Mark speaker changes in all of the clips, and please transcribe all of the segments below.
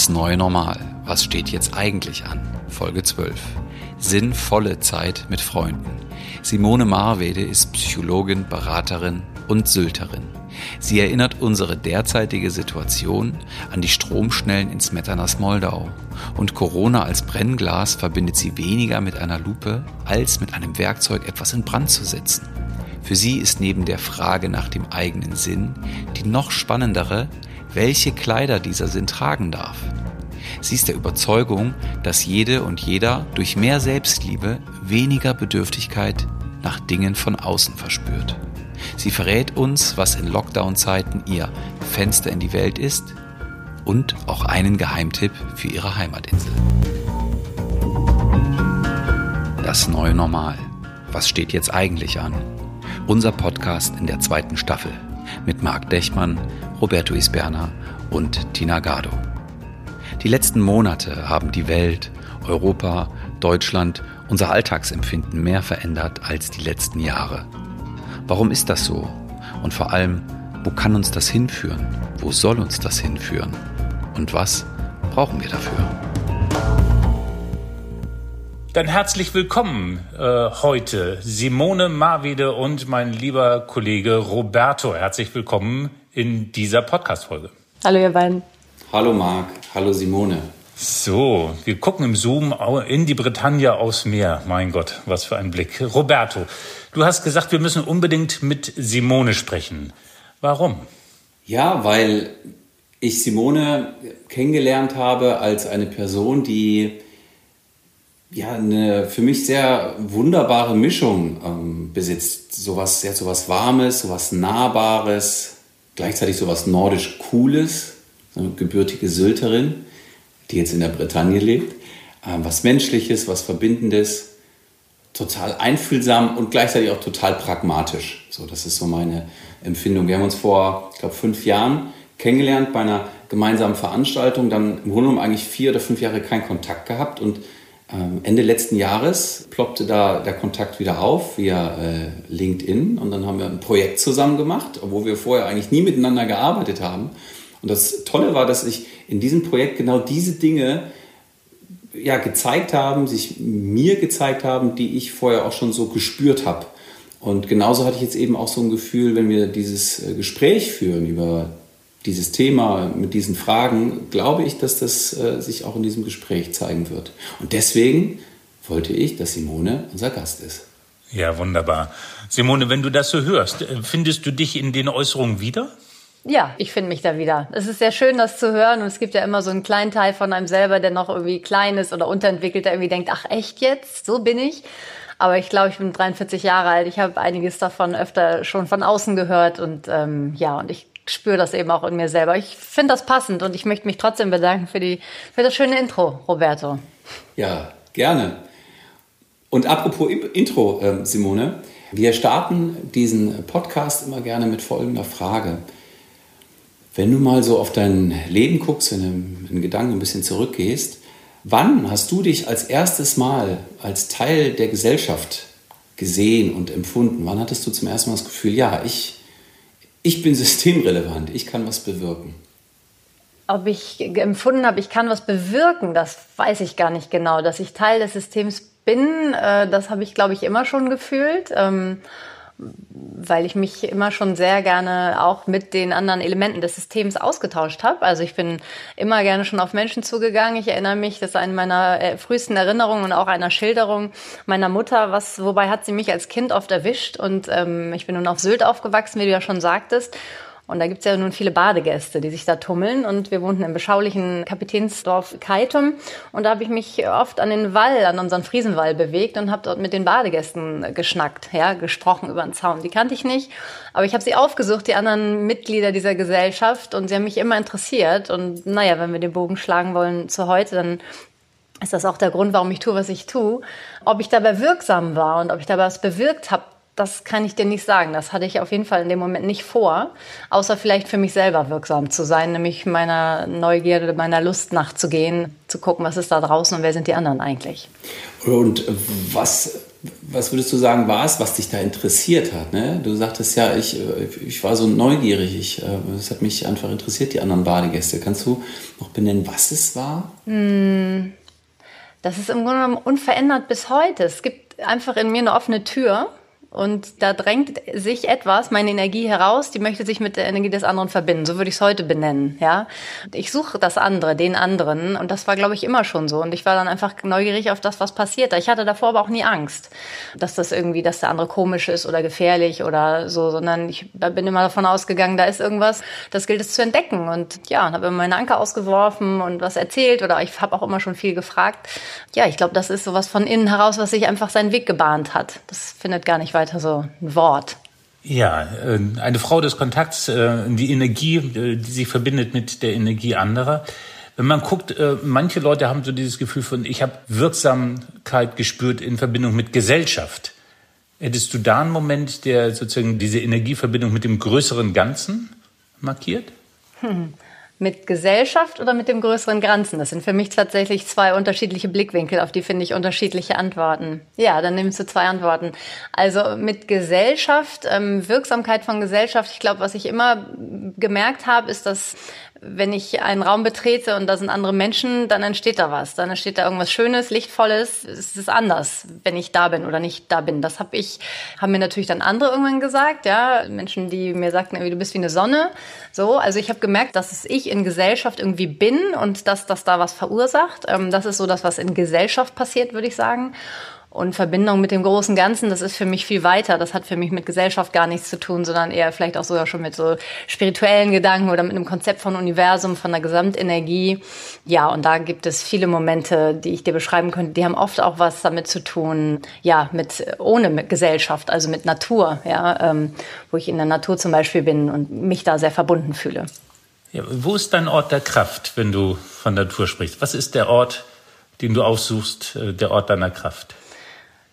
Speaker 1: Das neue Normal. Was steht jetzt eigentlich an? Folge 12. Sinnvolle Zeit mit Freunden. Simone Marwede ist Psychologin, Beraterin und Sylterin. Sie erinnert unsere derzeitige Situation an die Stromschnellen in Smetanas Moldau. Und Corona als Brennglas verbindet sie weniger mit einer Lupe, als mit einem Werkzeug etwas in Brand zu setzen. Für sie ist neben der Frage nach dem eigenen Sinn die noch spannendere, welche Kleider dieser Sinn tragen darf. Sie ist der Überzeugung, dass jede und jeder durch mehr Selbstliebe weniger Bedürftigkeit nach Dingen von außen verspürt. Sie verrät uns, was in Lockdown-Zeiten ihr Fenster in die Welt ist und auch einen Geheimtipp für ihre Heimatinsel. Das neue Normal. Was steht jetzt eigentlich an? Unser Podcast in der zweiten Staffel mit Marc Dechmann, Roberto Isberna und Tina Gado. Die letzten Monate haben die Welt, Europa, Deutschland, unser Alltagsempfinden mehr verändert als die letzten Jahre. Warum ist das so? Und vor allem, wo kann uns das hinführen? Wo soll uns das hinführen? Und was brauchen wir dafür?
Speaker 2: Dann herzlich willkommen äh, heute Simone Marwede und mein lieber Kollege Roberto. Herzlich willkommen in dieser Podcast-Folge.
Speaker 3: Hallo ihr beiden.
Speaker 1: Hallo Marc, hallo Simone.
Speaker 2: So, wir gucken im Zoom in die Bretagne aufs Meer. Mein Gott, was für ein Blick. Roberto, du hast gesagt, wir müssen unbedingt mit Simone sprechen. Warum?
Speaker 1: Ja, weil ich Simone kennengelernt habe als eine Person, die ja eine für mich sehr wunderbare Mischung ähm, besitzt. Sowas, sehr sowas Warmes, sowas Nahbares, gleichzeitig sowas nordisch Cooles, eine gebürtige Sylterin, die jetzt in der Bretagne lebt. Ähm, was Menschliches, was Verbindendes, total einfühlsam und gleichzeitig auch total pragmatisch. So, das ist so meine Empfindung. Wir haben uns vor, ich glaube, fünf Jahren kennengelernt bei einer gemeinsamen Veranstaltung, dann im Grunde genommen eigentlich vier oder fünf Jahre keinen Kontakt gehabt und Ende letzten Jahres ploppte da der Kontakt wieder auf via äh, LinkedIn und dann haben wir ein Projekt zusammen gemacht, obwohl wir vorher eigentlich nie miteinander gearbeitet haben. Und das Tolle war, dass sich in diesem Projekt genau diese Dinge ja, gezeigt haben, sich mir gezeigt haben, die ich vorher auch schon so gespürt habe. Und genauso hatte ich jetzt eben auch so ein Gefühl, wenn wir dieses äh, Gespräch führen über dieses Thema, mit diesen Fragen, glaube ich, dass das äh, sich auch in diesem Gespräch zeigen wird. Und deswegen wollte ich, dass Simone unser Gast ist.
Speaker 2: Ja, wunderbar. Simone, wenn du das so hörst, äh, findest du dich in den Äußerungen wieder?
Speaker 3: Ja, ich finde mich da wieder. Es ist sehr schön, das zu hören. Und es gibt ja immer so einen kleinen Teil von einem selber, der noch irgendwie klein ist oder unterentwickelt, der irgendwie denkt, ach echt jetzt? So bin ich. Aber ich glaube, ich bin 43 Jahre alt. Ich habe einiges davon öfter schon von außen gehört. Und ähm, ja, und ich spüre das eben auch in mir selber. Ich finde das passend und ich möchte mich trotzdem bedanken für, die, für das schöne Intro, Roberto.
Speaker 1: Ja, gerne. Und apropos Intro, ähm, Simone, wir starten diesen Podcast immer gerne mit folgender Frage. Wenn du mal so auf dein Leben guckst, wenn du in Gedanken ein bisschen zurückgehst, wann hast du dich als erstes Mal als Teil der Gesellschaft gesehen und empfunden? Wann hattest du zum ersten Mal das Gefühl, ja, ich, ich bin systemrelevant, ich kann was bewirken.
Speaker 3: Ob ich empfunden habe, ich kann was bewirken, das weiß ich gar nicht genau. Dass ich Teil des Systems bin, äh, das habe ich, glaube ich, immer schon gefühlt. Weil ich mich immer schon sehr gerne auch mit den anderen Elementen des Systems ausgetauscht habe. Also ich bin immer gerne schon auf Menschen zugegangen. Ich erinnere mich, das ist eine meiner äh, frühesten Erinnerungen und auch einer Schilderung meiner Mutter, was, wobei hat sie mich als Kind oft erwischt und ähm, ich bin nun auf Sylt aufgewachsen, wie du ja schon sagtest. Und da gibt's ja nun viele Badegäste, die sich da tummeln. Und wir wohnten im beschaulichen Kapitänsdorf Keitum. Und da habe ich mich oft an den Wall, an unseren Friesenwall bewegt und habe dort mit den Badegästen geschnackt, ja, gesprochen über den Zaun. Die kannte ich nicht, aber ich habe sie aufgesucht, die anderen Mitglieder dieser Gesellschaft. Und sie haben mich immer interessiert. Und naja, wenn wir den Bogen schlagen wollen zu heute, dann ist das auch der Grund, warum ich tue, was ich tue. Ob ich dabei wirksam war und ob ich dabei was bewirkt habe, das kann ich dir nicht sagen. Das hatte ich auf jeden Fall in dem Moment nicht vor, außer vielleicht für mich selber wirksam zu sein, nämlich meiner Neugierde, meiner Lust nachzugehen, zu gucken, was ist da draußen und wer sind die anderen eigentlich.
Speaker 1: Und was was würdest du sagen, war es, was dich da interessiert hat? Ne? Du sagtest ja, ich, ich war so neugierig, ich, äh, es hat mich einfach interessiert, die anderen Badegäste. Kannst du noch benennen, was es war?
Speaker 3: Hm, das ist im Grunde genommen unverändert bis heute. Es gibt einfach in mir eine offene Tür und da drängt sich etwas, meine Energie heraus, die möchte sich mit der Energie des anderen verbinden. So würde ich es heute benennen, ja. Ich suche das andere, den anderen. Und das war, glaube ich, immer schon so. Und ich war dann einfach neugierig auf das, was passiert. Ich hatte davor aber auch nie Angst, dass das irgendwie, dass der andere komisch ist oder gefährlich oder so, sondern ich bin immer davon ausgegangen, da ist irgendwas, das gilt es zu entdecken. Und ja, und habe immer meine Anker ausgeworfen und was erzählt oder ich habe auch immer schon viel gefragt. Ja, ich glaube, das ist sowas von innen heraus, was sich einfach seinen Weg gebahnt hat. Das findet gar nicht weiter weiter so ein Wort.
Speaker 2: Ja, äh, eine Frau des Kontakts, äh, die Energie, äh, die sich verbindet mit der Energie anderer. Wenn man guckt, manche Leute haben so dieses Gefühl von, ich habe Wirksamkeit gespürt in Verbindung mit Gesellschaft. Hättest du da einen Moment, der sozusagen diese Energieverbindung mit dem größeren Ganzen markiert?
Speaker 3: Hm. Mit Gesellschaft oder mit dem größeren Ganzen? Das sind für mich tatsächlich zwei unterschiedliche Blickwinkel, auf die finde ich unterschiedliche Antworten. Ja, dann nimmst du zwei Antworten. Also mit Gesellschaft, ähm, Wirksamkeit von Gesellschaft. Ich glaube, was ich immer gemerkt habe, ist, dass wenn ich einen Raum betrete und da sind andere Menschen, dann entsteht da was. Dann entsteht da irgendwas Schönes, Lichtvolles. Es ist anders, wenn ich da bin oder nicht da bin. Das habe ich, haben mir natürlich dann andere irgendwann gesagt, ja. Menschen, die mir sagten, du bist wie eine Sonne. So, also ich habe gemerkt, dass es ich in Gesellschaft irgendwie bin und dass das da was verursacht. Ähm, das ist so das, was in Gesellschaft passiert, würde ich sagen. Und Verbindung mit dem großen Ganzen, das ist für mich viel weiter. Das hat für mich mit Gesellschaft gar nichts zu tun, sondern eher vielleicht auch sogar schon mit so spirituellen Gedanken oder mit einem Konzept von Universum, von der Gesamtenergie. Ja, und da gibt es viele Momente, die ich dir beschreiben könnte. Die haben oft auch was damit zu tun, ja, mit ohne mit Gesellschaft, also mit Natur, ja, ähm, wo ich in der Natur zum Beispiel bin und mich da sehr verbunden fühle.
Speaker 2: Ja, wo ist dein Ort der Kraft, wenn du von Natur sprichst? Was ist der Ort, den du aufsuchst, äh, der Ort deiner Kraft?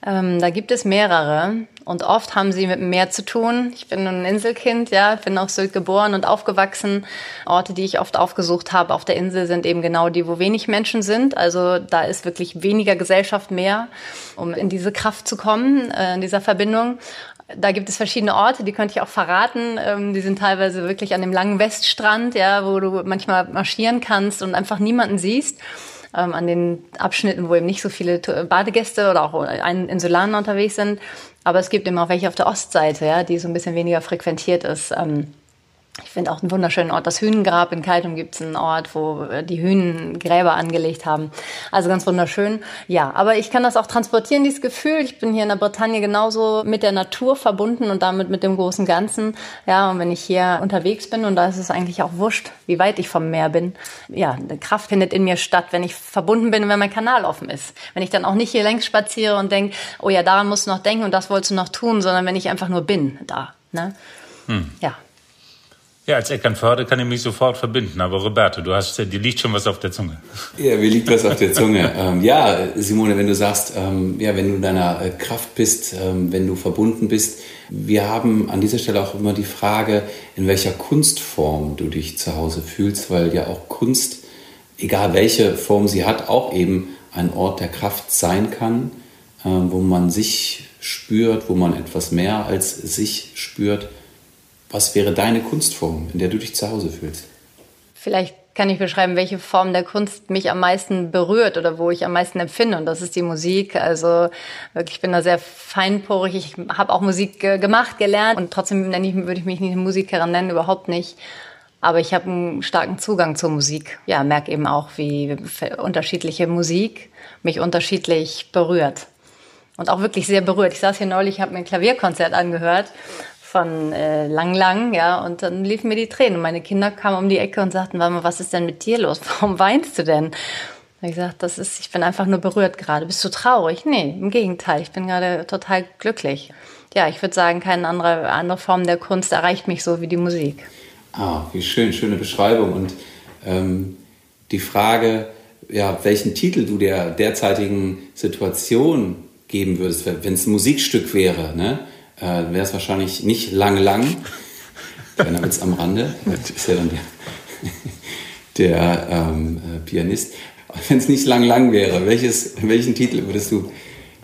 Speaker 3: Ähm, da gibt es mehrere und oft haben sie mit dem Meer zu tun. Ich bin ein Inselkind, ja, bin auf Sylt geboren und aufgewachsen. Orte, die ich oft aufgesucht habe auf der Insel, sind eben genau die, wo wenig Menschen sind. Also da ist wirklich weniger Gesellschaft mehr, um in diese Kraft zu kommen, äh, in dieser Verbindung. Da gibt es verschiedene Orte, die könnte ich auch verraten. Ähm, die sind teilweise wirklich an dem langen Weststrand, ja, wo du manchmal marschieren kannst und einfach niemanden siehst ähm, an den Abschnitten, wo eben nicht so viele Badegäste oder auch Insulaner unterwegs sind. Aber es gibt eben auch welche auf der Ostseite, ja, die so ein bisschen weniger frequentiert ist. Ähm, ich finde auch einen wunderschönen Ort. Das Hünengrab in Kaitum gibt es einen Ort, wo äh, die Hühnen Gräber angelegt haben. Also ganz wunderschön. Ja, aber ich kann das auch transportieren, dieses Gefühl. Ich bin hier in der Bretagne genauso mit der Natur verbunden und damit mit dem großen Ganzen. Ja, und wenn ich hier unterwegs bin, und da ist es eigentlich auch wurscht, wie weit ich vom Meer bin. Ja, eine Kraft findet in mir statt, wenn ich verbunden bin und wenn mein Kanal offen ist. Wenn ich dann auch nicht hier längs spaziere und denke, oh ja, daran musst du noch denken und das wolltest du noch tun, sondern wenn ich einfach nur bin da. Ne? Hm. Ja.
Speaker 2: Ja, als Eckernförde kann ich mich sofort verbinden. Aber Roberto, du hast, dir liegt schon was auf der Zunge.
Speaker 1: Ja, mir liegt was auf der Zunge. ähm, ja, Simone, wenn du sagst, ähm, ja, wenn du in deiner äh, Kraft bist, ähm, wenn du verbunden bist, wir haben an dieser Stelle auch immer die Frage, in welcher Kunstform du dich zu Hause fühlst, weil ja auch Kunst, egal welche Form sie hat, auch eben ein Ort der Kraft sein kann, äh, wo man sich spürt, wo man etwas mehr als sich spürt was wäre deine Kunstform, in der du dich zu Hause fühlst?
Speaker 3: Vielleicht kann ich beschreiben, welche Form der Kunst mich am meisten berührt oder wo ich am meisten empfinde. Und das ist die Musik. Also wirklich, ich bin da sehr feinporig. Ich habe auch Musik gemacht, gelernt. Und trotzdem ich, würde ich mich nicht eine Musikerin nennen, überhaupt nicht. Aber ich habe einen starken Zugang zur Musik. Ja, merke eben auch, wie unterschiedliche Musik mich unterschiedlich berührt. Und auch wirklich sehr berührt. Ich saß hier neulich, habe mir ein Klavierkonzert angehört von äh, Lang Lang, ja, und dann liefen mir die Tränen. Meine Kinder kamen um die Ecke und sagten, Mama, was ist denn mit dir los? Warum weinst du denn? Ich gesagt, das ist, ich bin einfach nur berührt gerade. Bist du traurig? Nee, im Gegenteil, ich bin gerade total glücklich. Ja, ich würde sagen, keine andere, andere Form der Kunst erreicht mich so wie die Musik.
Speaker 1: Ah, wie schön, schöne Beschreibung. Und ähm, die Frage, ja, welchen Titel du der derzeitigen Situation geben würdest, wenn es ein Musikstück wäre, ne? Äh, wäre es wahrscheinlich nicht lang lang. Kleiner Witz am Rande. Das ist ja dann der, der ähm, äh, Pianist. Wenn es nicht lang lang wäre, welches, welchen Titel würdest du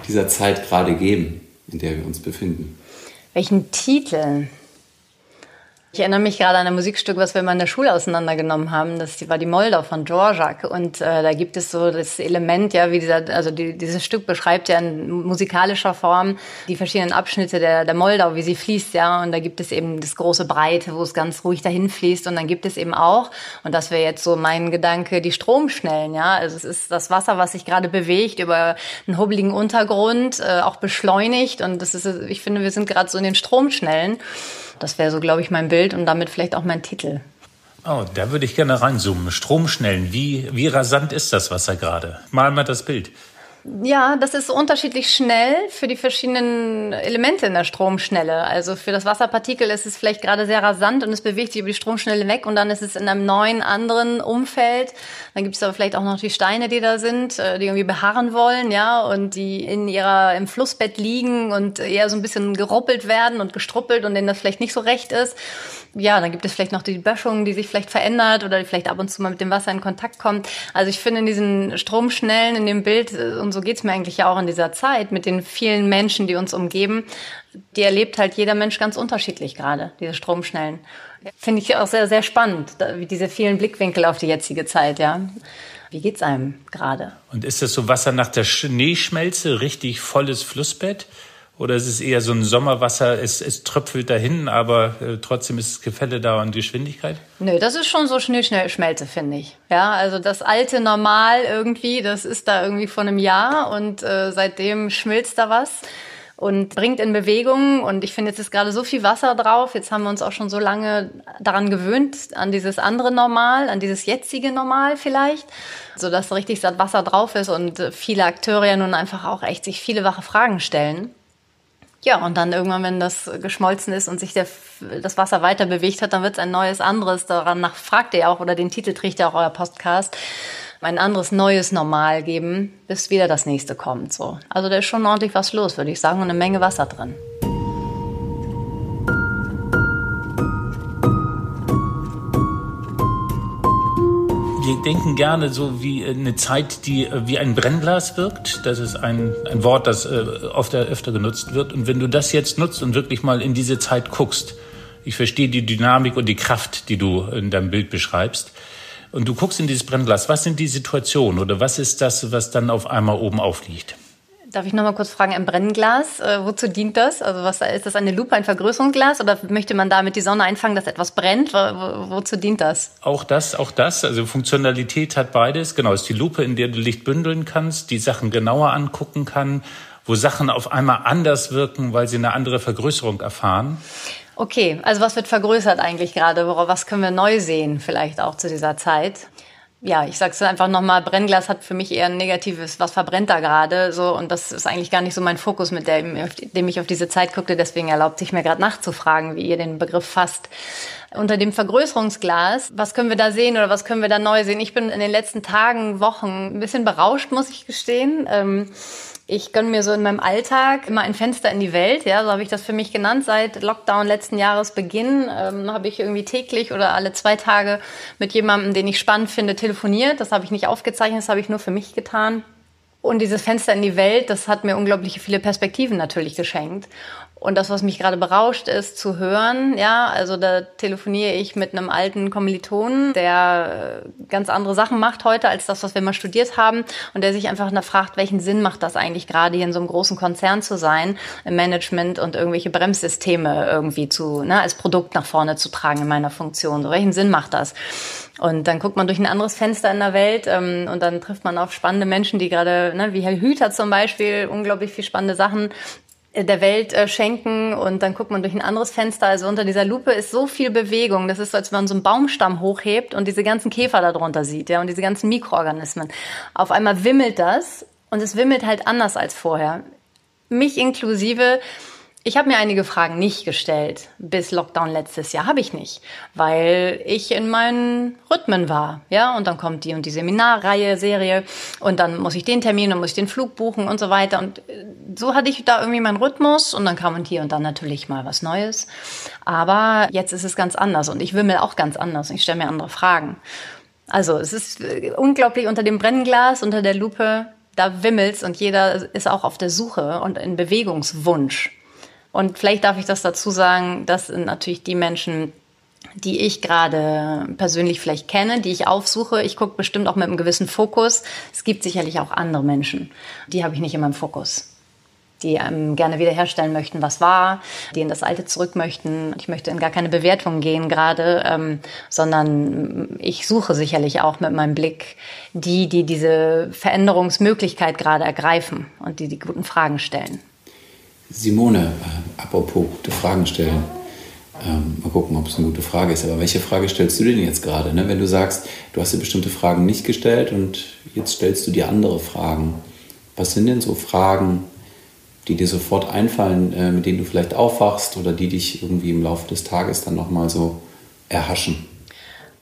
Speaker 1: dieser Zeit gerade geben, in der wir uns befinden?
Speaker 3: Welchen Titel? Ich erinnere mich gerade an ein Musikstück, was wir mal in der Schule auseinandergenommen haben. Das war die Moldau von Dvorak. Und äh, da gibt es so das Element, ja, wie dieser, also die, dieses Stück beschreibt ja in musikalischer Form die verschiedenen Abschnitte der, der Moldau, wie sie fließt, ja. Und da gibt es eben das große Breite, wo es ganz ruhig dahin fließt. Und dann gibt es eben auch, und das wäre jetzt so mein Gedanke, die Stromschnellen, ja. Also es ist das Wasser, was sich gerade bewegt über einen hubbeligen Untergrund, äh, auch beschleunigt. Und das ist, ich finde, wir sind gerade so in den Stromschnellen. Das wäre so, glaube ich, mein Bild und damit vielleicht auch mein Titel.
Speaker 2: Oh, da würde ich gerne reinzoomen. Stromschnellen. Wie, wie rasant ist das Wasser gerade? Mal mal das Bild.
Speaker 3: Ja, das ist unterschiedlich schnell für die verschiedenen Elemente in der Stromschnelle. Also für das Wasserpartikel ist es vielleicht gerade sehr rasant und es bewegt sich über die Stromschnelle weg und dann ist es in einem neuen, anderen Umfeld. Dann gibt es aber vielleicht auch noch die Steine, die da sind, äh, die irgendwie beharren wollen, ja, und die in ihrer, im Flussbett liegen und eher so ein bisschen geruppelt werden und gestruppelt und denen das vielleicht nicht so recht ist ja, dann gibt es vielleicht noch die Böschung, die sich vielleicht verändert oder die vielleicht ab und zu mal mit dem Wasser in Kontakt kommt. Also ich finde in diesen Stromschnellen in dem Bild, äh, und so geht's mir eigentlich ja auch in dieser Zeit, mit den vielen Menschen, die uns umgeben, die erlebt halt jeder Mensch ganz unterschiedlich gerade, diese Stromschnellen. Finde ich auch sehr, sehr spannend, diese vielen Blickwinkel auf die jetzige Zeit, ja. Wie geht's einem gerade?
Speaker 2: Und ist das so Wasser nach der Schneeschmelze, richtig volles Flussbett? Oder ist es eher so ein Sommerwasser, es, es tröpfelt dahin, aber äh, trotzdem ist das Gefälle da und Geschwindigkeit?
Speaker 3: Nö, das ist schon so Schneeschmelze, finde ich. Ja, also das alte Normal irgendwie, das ist da irgendwie vor einem Jahr und äh, seitdem schmilzt da was und bringt in Bewegung. Und ich finde, jetzt ist gerade so viel Wasser drauf. Jetzt haben wir uns auch schon so lange daran gewöhnt, an dieses andere Normal, an dieses jetzige Normal vielleicht, sodass richtig satt Wasser drauf ist und viele Akteure ja nun einfach auch echt sich viele wache Fragen stellen. Ja, und dann irgendwann, wenn das geschmolzen ist und sich der, das Wasser weiter bewegt hat, dann wird es ein neues, anderes. Daran fragt ihr auch, oder den Titel trägt ja auch euer Podcast, ein anderes neues Normal geben, bis wieder das nächste kommt. So. Also da ist schon ordentlich was los, würde ich sagen, und eine Menge Wasser drin.
Speaker 2: Wir denken gerne so wie eine Zeit, die äh, wie ein Brennglas wirkt. Das ist ein, ein Wort, das äh, oft öfter genutzt wird. Und wenn du das jetzt nutzt und wirklich mal in diese Zeit guckst, ich verstehe die Dynamik und die Kraft, die du in deinem Bild beschreibst. Und du guckst in dieses Brennglas, was sind die Situationen oder was ist das, was dann auf einmal oben aufliegt?
Speaker 3: Darf ich noch mal kurz fragen, ein Brennglas, äh, wozu dient das? Also was ist das eine Lupe, ein Vergrößerungsglas oder möchte man damit die Sonne einfangen, dass etwas brennt? Wo, wozu dient das?
Speaker 2: Auch das, auch das. Also Funktionalität hat beides. Genau, ist die Lupe, in der du Licht bündeln kannst, die Sachen genauer angucken kann, wo Sachen auf einmal anders wirken, weil sie eine andere Vergrößerung erfahren.
Speaker 3: Okay, also was wird vergrößert eigentlich gerade? Was können wir neu sehen vielleicht auch zu dieser Zeit? Ja, ich sag's einfach nochmal, Brennglas hat für mich eher ein negatives, was verbrennt da gerade, so, und das ist eigentlich gar nicht so mein Fokus, mit dem, dem ich auf diese Zeit guckte, deswegen erlaubt sich mir gerade nachzufragen, wie ihr den Begriff fasst. Unter dem Vergrößerungsglas, was können wir da sehen oder was können wir da neu sehen? Ich bin in den letzten Tagen, Wochen ein bisschen berauscht, muss ich gestehen. Ähm, ich gönne mir so in meinem Alltag immer ein Fenster in die Welt, ja, so habe ich das für mich genannt. Seit Lockdown letzten Jahresbeginn ähm, habe ich irgendwie täglich oder alle zwei Tage mit jemandem, den ich spannend finde, telefoniert. Das habe ich nicht aufgezeichnet, das habe ich nur für mich getan. Und dieses Fenster in die Welt, das hat mir unglaublich viele Perspektiven natürlich geschenkt. Und das, was mich gerade berauscht, ist zu hören. Ja, also da telefoniere ich mit einem alten Kommilitonen, der äh, ganz andere Sachen macht heute als das, was wir mal studiert haben. Und der sich einfach fragt, welchen Sinn macht das eigentlich gerade hier in so einem großen Konzern zu sein, im Management und irgendwelche Bremssysteme irgendwie zu, ne, als Produkt nach vorne zu tragen in meiner Funktion. So, welchen Sinn macht das? Und dann guckt man durch ein anderes Fenster in der Welt ähm, und dann trifft man auf spannende Menschen, die gerade, ne, wie Herr Hüter zum Beispiel, unglaublich viel spannende Sachen der Welt äh, schenken und dann guckt man durch ein anderes Fenster. Also unter dieser Lupe ist so viel Bewegung. Das ist so, als wenn man so einen Baumstamm hochhebt und diese ganzen Käfer darunter sieht, ja, und diese ganzen Mikroorganismen. Auf einmal wimmelt das und es wimmelt halt anders als vorher. Mich inklusive ich habe mir einige Fragen nicht gestellt bis Lockdown letztes Jahr. Habe ich nicht, weil ich in meinen Rhythmen war. Ja, und dann kommt die und die Seminarreihe, Serie und dann muss ich den Termin und muss ich den Flug buchen und so weiter. Und äh, so hatte ich da irgendwie meinen Rhythmus und dann kam und hier und dann natürlich mal was Neues. Aber jetzt ist es ganz anders und ich wimmel auch ganz anders und ich stelle mir andere Fragen. Also es ist äh, unglaublich unter dem Brennglas, unter der Lupe da wimmelt's und jeder ist auch auf der Suche und in Bewegungswunsch. Und vielleicht darf ich das dazu sagen, das sind natürlich die Menschen, die ich gerade persönlich vielleicht kenne, die ich aufsuche. Ich gucke bestimmt auch mit einem gewissen Fokus. Es gibt sicherlich auch andere Menschen, die habe ich nicht in meinem Fokus die ähm, gerne wiederherstellen möchten, was war, die in das Alte zurück möchten. Ich möchte in gar keine Bewertung gehen gerade, ähm, sondern ich suche sicherlich auch mit meinem Blick die, die diese Veränderungsmöglichkeit gerade ergreifen und die die guten Fragen stellen.
Speaker 1: Simone, äh, apropos gute Fragen stellen. Ähm, mal gucken, ob es eine gute Frage ist. Aber welche Frage stellst du denn jetzt gerade? Ne? Wenn du sagst, du hast dir bestimmte Fragen nicht gestellt und jetzt stellst du dir andere Fragen. Was sind denn so Fragen, die dir sofort einfallen, äh, mit denen du vielleicht aufwachst oder die dich irgendwie im Laufe des Tages dann nochmal so erhaschen?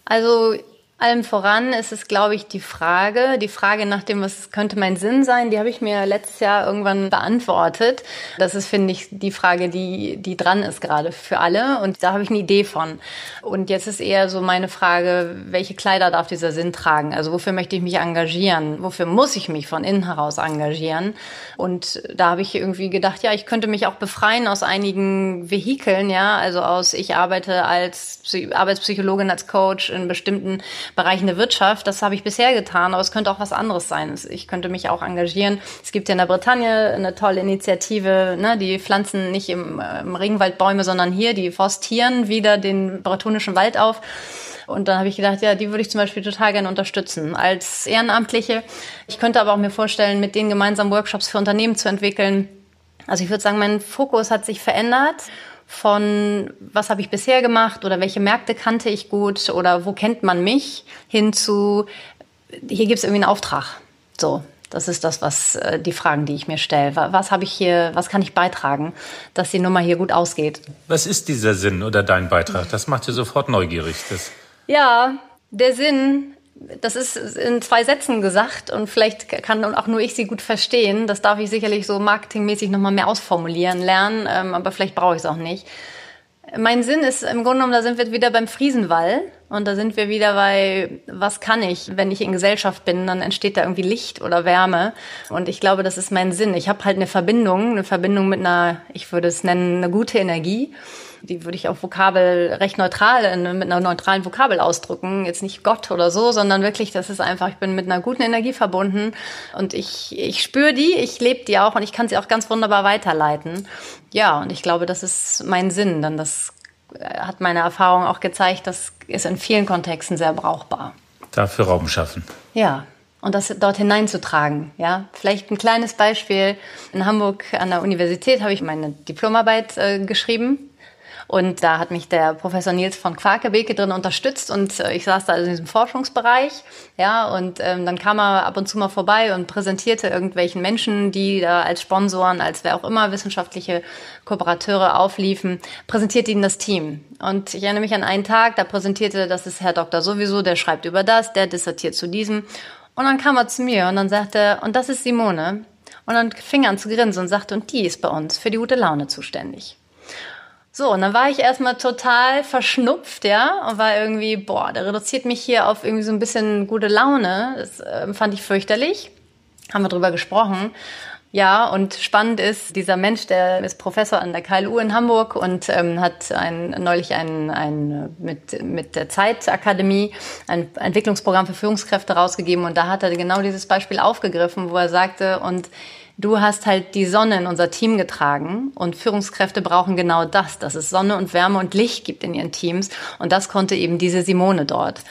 Speaker 3: Also allem voran ist es, glaube ich, die Frage, die Frage nach dem, was könnte mein Sinn sein, die habe ich mir letztes Jahr irgendwann beantwortet. Das ist, finde ich, die Frage, die, die dran ist gerade für alle. Und da habe ich eine Idee von. Und jetzt ist eher so meine Frage, welche Kleider darf dieser Sinn tragen? Also wofür möchte ich mich engagieren? Wofür muss ich mich von innen heraus engagieren? Und da habe ich irgendwie gedacht, ja, ich könnte mich auch befreien aus einigen Vehikeln, ja, also aus, ich arbeite als Arbeitspsychologin, als Coach in bestimmten Bereichen der Wirtschaft. Das habe ich bisher getan, aber es könnte auch was anderes sein. Ich könnte mich auch engagieren. Es gibt ja in der Bretagne eine tolle Initiative, ne, die pflanzen nicht im, äh, im Regenwald Bäume, sondern hier, die forstieren wieder den bretonischen Wald auf. Und dann habe ich gedacht, ja, die würde ich zum Beispiel total gerne unterstützen als Ehrenamtliche. Ich könnte aber auch mir vorstellen, mit denen gemeinsam Workshops für Unternehmen zu entwickeln. Also ich würde sagen, mein Fokus hat sich verändert von was habe ich bisher gemacht oder welche Märkte kannte ich gut oder wo kennt man mich hin zu hier gibt es irgendwie einen Auftrag. So, das ist das, was äh, die Fragen, die ich mir stelle. Was habe ich hier, was kann ich beitragen, dass die Nummer hier gut ausgeht?
Speaker 2: Was ist dieser Sinn oder dein Beitrag? Das macht dir sofort neugierig. Das
Speaker 3: ja, der Sinn das ist in zwei Sätzen gesagt und vielleicht kann auch nur ich sie gut verstehen. Das darf ich sicherlich so marketingmäßig nochmal mehr ausformulieren lernen, ähm, aber vielleicht brauche ich es auch nicht. Mein Sinn ist im Grunde genommen, da sind wir wieder beim Friesenwall und da sind wir wieder bei, was kann ich, wenn ich in Gesellschaft bin, dann entsteht da irgendwie Licht oder Wärme und ich glaube, das ist mein Sinn. Ich habe halt eine Verbindung, eine Verbindung mit einer, ich würde es nennen, eine gute Energie die würde ich auf Vokabel recht neutral, in, mit einer neutralen Vokabel ausdrücken. Jetzt nicht Gott oder so, sondern wirklich, das ist einfach, ich bin mit einer guten Energie verbunden und ich, ich spüre die, ich lebe die auch und ich kann sie auch ganz wunderbar weiterleiten. Ja, und ich glaube, das ist mein Sinn, denn das äh, hat meine Erfahrung auch gezeigt, das ist in vielen Kontexten sehr brauchbar.
Speaker 2: Dafür Raum schaffen.
Speaker 3: Ja, und das dort hineinzutragen. Ja, vielleicht ein kleines Beispiel. In Hamburg an der Universität habe ich meine Diplomarbeit äh, geschrieben und da hat mich der Professor Nils von Quakebeke drin unterstützt und äh, ich saß da in diesem Forschungsbereich. Ja, und ähm, dann kam er ab und zu mal vorbei und präsentierte irgendwelchen Menschen, die da als Sponsoren, als wer auch immer wissenschaftliche Kooperateure aufliefen, präsentierte ihnen das Team. Und ich erinnere mich an einen Tag, da präsentierte, das ist Herr Doktor sowieso, der schreibt über das, der dissertiert zu diesem. Und dann kam er zu mir und dann sagte und das ist Simone. Und dann fing er an zu grinsen und sagte, und die ist bei uns für die gute Laune zuständig. So, und dann war ich erstmal total verschnupft, ja, und war irgendwie, boah, der reduziert mich hier auf irgendwie so ein bisschen gute Laune. Das äh, fand ich fürchterlich. Haben wir drüber gesprochen. Ja, und spannend ist, dieser Mensch, der ist Professor an der KLU in Hamburg und ähm, hat ein, neulich ein, ein, mit, mit der Zeitakademie ein Entwicklungsprogramm für Führungskräfte rausgegeben und da hat er genau dieses Beispiel aufgegriffen, wo er sagte, und Du hast halt die Sonne in unser Team getragen und Führungskräfte brauchen genau das, dass es Sonne und Wärme und Licht gibt in ihren Teams und das konnte eben diese Simone dort.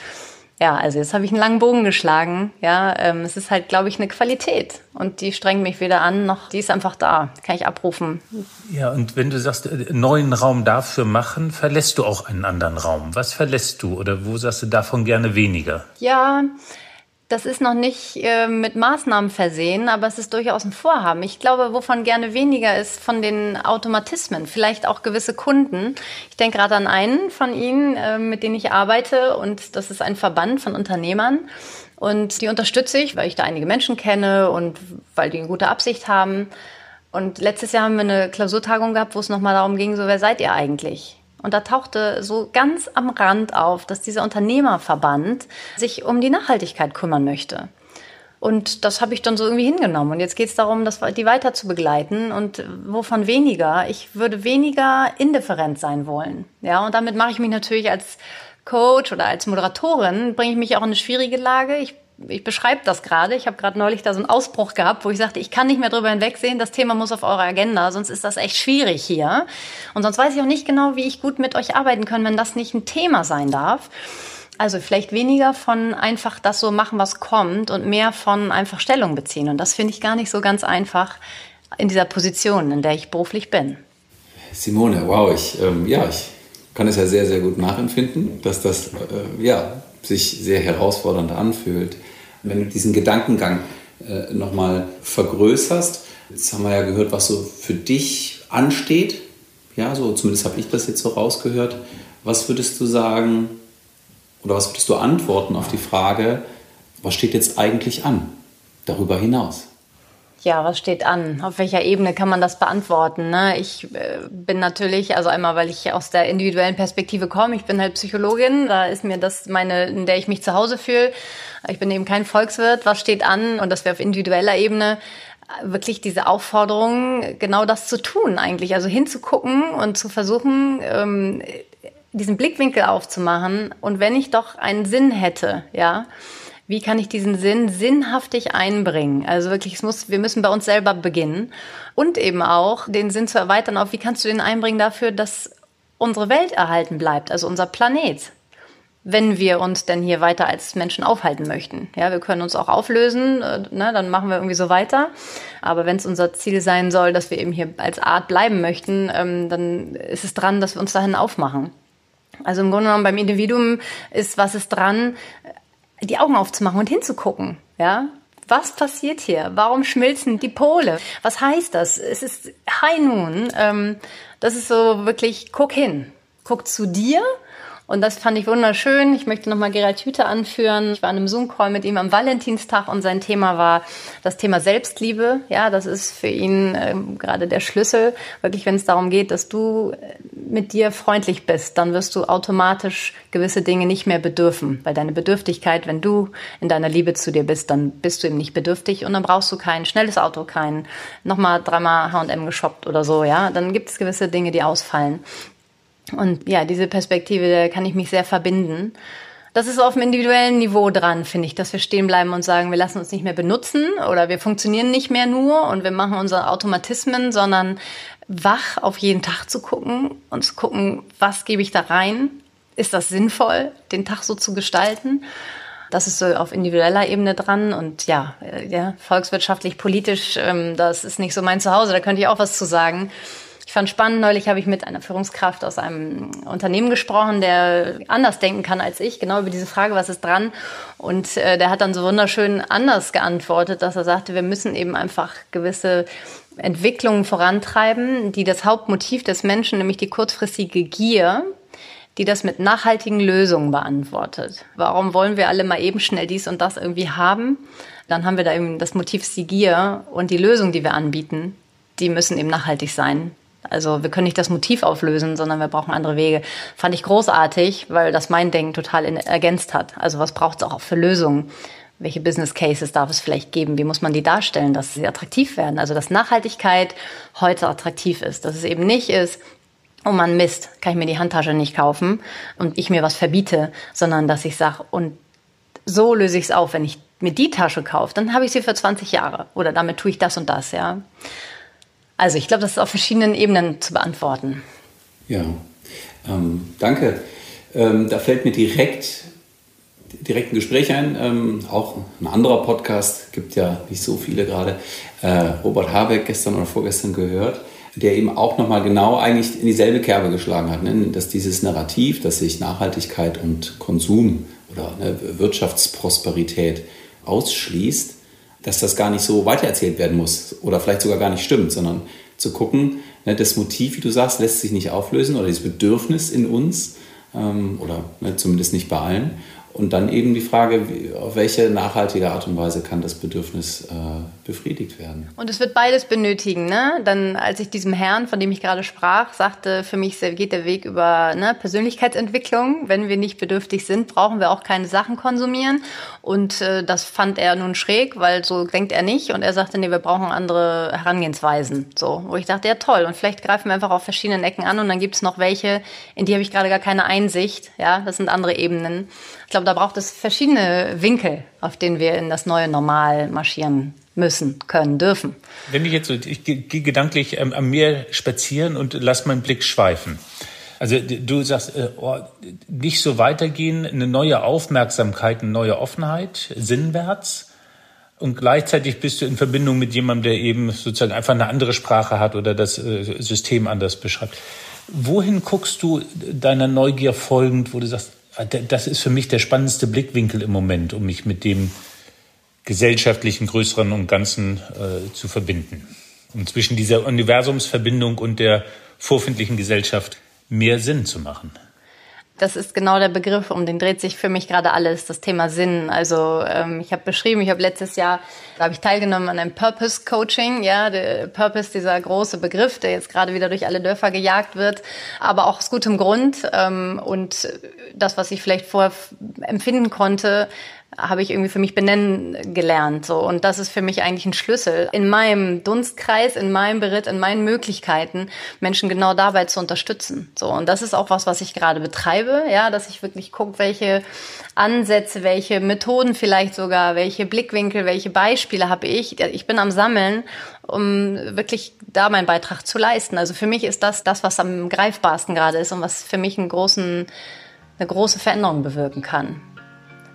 Speaker 3: Ja, also jetzt habe ich einen langen Bogen geschlagen. Ja, ähm, es ist halt, glaube ich, eine Qualität und die strengt mich weder an, noch die ist einfach da, kann ich abrufen.
Speaker 2: Ja, und wenn du sagst, äh, neuen Raum dafür machen, verlässt du auch einen anderen Raum. Was verlässt du oder wo sagst du davon gerne weniger?
Speaker 3: Ja, das ist noch nicht äh, mit Maßnahmen versehen, aber es ist durchaus ein Vorhaben. Ich glaube, wovon gerne weniger ist von den Automatismen, vielleicht auch gewisse Kunden. Ich denke gerade an einen von Ihnen, äh, mit denen ich arbeite und das ist ein Verband von Unternehmern. Und die unterstütze ich, weil ich da einige Menschen kenne und weil die eine gute Absicht haben. Und letztes Jahr haben wir eine Klausurtagung gehabt, wo es nochmal darum ging, so wer seid ihr eigentlich? Und da tauchte so ganz am Rand auf, dass dieser Unternehmerverband sich um die Nachhaltigkeit kümmern möchte. Und das habe ich dann so irgendwie hingenommen. Und jetzt geht es darum, das, die weiter zu begleiten. Und wovon weniger? Ich würde weniger indifferent sein wollen. Ja, und damit mache ich mich natürlich als Coach oder als Moderatorin, bringe ich mich auch in eine schwierige Lage. Ich ich beschreibe das gerade. Ich habe gerade neulich da so einen Ausbruch gehabt, wo ich sagte, ich kann nicht mehr drüber hinwegsehen, das Thema muss auf eure Agenda, sonst ist das echt schwierig hier. Und sonst weiß ich auch nicht genau, wie ich gut mit euch arbeiten kann, wenn das nicht ein Thema sein darf. Also vielleicht weniger von einfach das so machen, was kommt und mehr von einfach Stellung beziehen. Und das finde ich gar nicht so ganz einfach in dieser Position, in der ich beruflich bin.
Speaker 1: Simone, wow, ich, ähm, ja, ich kann es ja sehr, sehr gut nachempfinden, dass das äh, ja, sich sehr herausfordernd anfühlt. Wenn du diesen Gedankengang äh, nochmal vergrößerst, jetzt haben wir ja gehört, was so für dich ansteht. Ja, so zumindest habe ich das jetzt so rausgehört. Was würdest du sagen, oder was würdest du antworten auf die Frage, was steht jetzt eigentlich an darüber hinaus?
Speaker 3: Ja, was steht an? Auf welcher Ebene kann man das beantworten? Ne? Ich äh, bin natürlich, also einmal, weil ich aus der individuellen Perspektive komme, ich bin halt Psychologin, da ist mir das meine, in der ich mich zu Hause fühle. Ich bin eben kein Volkswirt. Was steht an? Und das wäre auf individueller Ebene wirklich diese Aufforderung, genau das zu tun eigentlich. Also hinzugucken und zu versuchen, ähm, diesen Blickwinkel aufzumachen und wenn ich doch einen Sinn hätte, ja, wie kann ich diesen Sinn sinnhaftig einbringen? Also wirklich, es muss, wir müssen bei uns selber beginnen und eben auch den Sinn zu erweitern auf, wie kannst du den einbringen dafür, dass unsere Welt erhalten bleibt, also unser Planet, wenn wir uns denn hier weiter als Menschen aufhalten möchten. Ja, wir können uns auch auflösen, äh, ne, dann machen wir irgendwie so weiter. Aber wenn es unser Ziel sein soll, dass wir eben hier als Art bleiben möchten, ähm, dann ist es dran, dass wir uns dahin aufmachen. Also im Grunde genommen beim Individuum ist, was ist dran, die Augen aufzumachen und hinzugucken, ja. Was passiert hier? Warum schmilzen die Pole? Was heißt das? Es ist High Noon. Ähm, das ist so wirklich, guck hin. Guck zu dir und das fand ich wunderschön. Ich möchte nochmal Gerald Hüther anführen. Ich war in einem Zoom-Call mit ihm am Valentinstag und sein Thema war das Thema Selbstliebe. Ja, das ist für ihn äh, gerade der Schlüssel. Wirklich, wenn es darum geht, dass du äh, mit dir freundlich bist, dann wirst du automatisch gewisse Dinge nicht mehr bedürfen. Weil deine Bedürftigkeit, wenn du in deiner Liebe zu dir bist, dann bist du eben nicht bedürftig und dann brauchst du kein schnelles Auto, kein nochmal dreimal H&M geshoppt oder so, ja. Dann gibt es gewisse Dinge, die ausfallen. Und ja, diese Perspektive, da kann ich mich sehr verbinden. Das ist auf dem individuellen Niveau dran, finde ich, dass wir stehen bleiben und sagen, wir lassen uns nicht mehr benutzen oder wir funktionieren nicht mehr nur und wir machen unsere Automatismen, sondern wach auf jeden Tag zu gucken und zu gucken, was gebe ich da rein? Ist das sinnvoll, den Tag so zu gestalten? Das ist so auf individueller Ebene dran und ja, äh, ja volkswirtschaftlich, politisch, ähm, das ist nicht so mein Zuhause, da könnte ich auch was zu sagen. Ich fand spannend, neulich habe ich mit einer Führungskraft aus einem Unternehmen gesprochen, der anders denken kann als ich, genau über diese Frage, was ist dran. Und äh, der hat dann so wunderschön anders geantwortet, dass er sagte, wir müssen eben einfach gewisse Entwicklungen vorantreiben, die das Hauptmotiv des Menschen, nämlich die kurzfristige Gier, die das mit nachhaltigen Lösungen beantwortet. Warum wollen wir alle mal eben schnell dies und das irgendwie haben? Dann haben wir da eben das Motiv die Gier und die Lösung, die wir anbieten, die müssen eben nachhaltig sein. Also wir können nicht das Motiv auflösen, sondern wir brauchen andere Wege. Fand ich großartig, weil das mein Denken total ergänzt hat. Also was braucht es auch für Lösungen? Welche Business Cases darf es vielleicht geben? Wie muss man die darstellen, dass sie attraktiv werden? Also dass Nachhaltigkeit heute attraktiv ist. Dass es eben nicht ist, oh man Mist, kann ich mir die Handtasche nicht kaufen und ich mir was verbiete, sondern dass ich sage, und so löse ich es auf, wenn ich mir die Tasche kaufe, dann habe ich sie für 20 Jahre oder damit tue ich das und das, ja. Also ich glaube, das ist auf verschiedenen Ebenen zu beantworten.
Speaker 1: Ja, ähm, danke. Ähm, da fällt mir direkt, direkt ein Gespräch ein. Ähm, auch ein anderer Podcast, gibt ja nicht so viele gerade. Äh, Robert Habeck gestern oder vorgestern gehört, der eben auch nochmal genau eigentlich in dieselbe Kerbe geschlagen hat. Ne? Dass dieses Narrativ, dass sich Nachhaltigkeit und Konsum oder ne, Wirtschaftsprosperität ausschließt, dass das gar nicht so weitererzählt werden muss oder vielleicht sogar gar nicht stimmt, sondern zu gucken, ne, das Motiv, wie du sagst, lässt sich nicht auflösen oder dieses Bedürfnis in uns ähm, oder ne, zumindest nicht bei allen Und dann eben die Frage, auf welche nachhaltige Art und Weise kann das Bedürfnis äh, befriedigt werden.
Speaker 3: Und es wird beides benötigen. Ne? Dann, als ich diesem Herrn, von dem ich gerade sprach, sagte, für mich geht der Weg über ne, Persönlichkeitsentwicklung. Wenn wir nicht bedürftig sind, brauchen wir auch keine Sachen konsumieren. Und äh, das fand er nun schräg, weil so denkt er nicht. Und er sagte, nee, wir brauchen andere Herangehensweisen. So, wo ich dachte, ja toll. Und vielleicht greifen wir einfach auf verschiedenen Ecken an. Und dann gibt es noch welche, in die habe ich gerade gar keine Einsicht. Ja, das sind andere Ebenen. Ich glaube, da braucht es verschiedene Winkel, auf denen wir in das neue Normal marschieren müssen, können, dürfen.
Speaker 2: Wenn ich jetzt so, ich gehe gedanklich ähm, am Meer spazieren und lass meinen Blick schweifen. Also du sagst, äh, oh, nicht so weitergehen, eine neue Aufmerksamkeit, eine neue Offenheit, sinnwärts. Und gleichzeitig bist du in Verbindung mit jemandem, der eben sozusagen einfach eine andere Sprache hat oder das äh, System anders beschreibt. Wohin guckst du deiner Neugier folgend, wo du sagst, das ist für mich der spannendste Blickwinkel im Moment, um mich mit dem gesellschaftlichen Größeren und Ganzen äh, zu verbinden. Um zwischen dieser Universumsverbindung und der vorfindlichen Gesellschaft mehr Sinn zu machen.
Speaker 3: Das ist genau der Begriff, um den dreht sich für mich gerade alles, das Thema Sinn. Also ähm, ich habe beschrieben, ich habe letztes Jahr, da habe ich teilgenommen an einem Purpose Coaching. Ja, der Purpose, dieser große Begriff, der jetzt gerade wieder durch alle Dörfer gejagt wird, aber auch aus gutem Grund. Ähm, und das, was ich vielleicht vorher empfinden konnte, habe ich irgendwie für mich benennen gelernt. So. Und das ist für mich eigentlich ein Schlüssel, in meinem Dunstkreis, in meinem Beritt, in meinen Möglichkeiten, Menschen genau dabei zu unterstützen. So. Und das ist auch was, was ich gerade betreibe, ja, dass ich wirklich gucke, welche Ansätze, welche Methoden vielleicht sogar, welche Blickwinkel, welche Beispiele habe ich. Ich bin am Sammeln, um wirklich da meinen Beitrag zu leisten. Also für mich ist das das, was am greifbarsten gerade ist und was für mich einen großen, eine große Veränderung bewirken kann.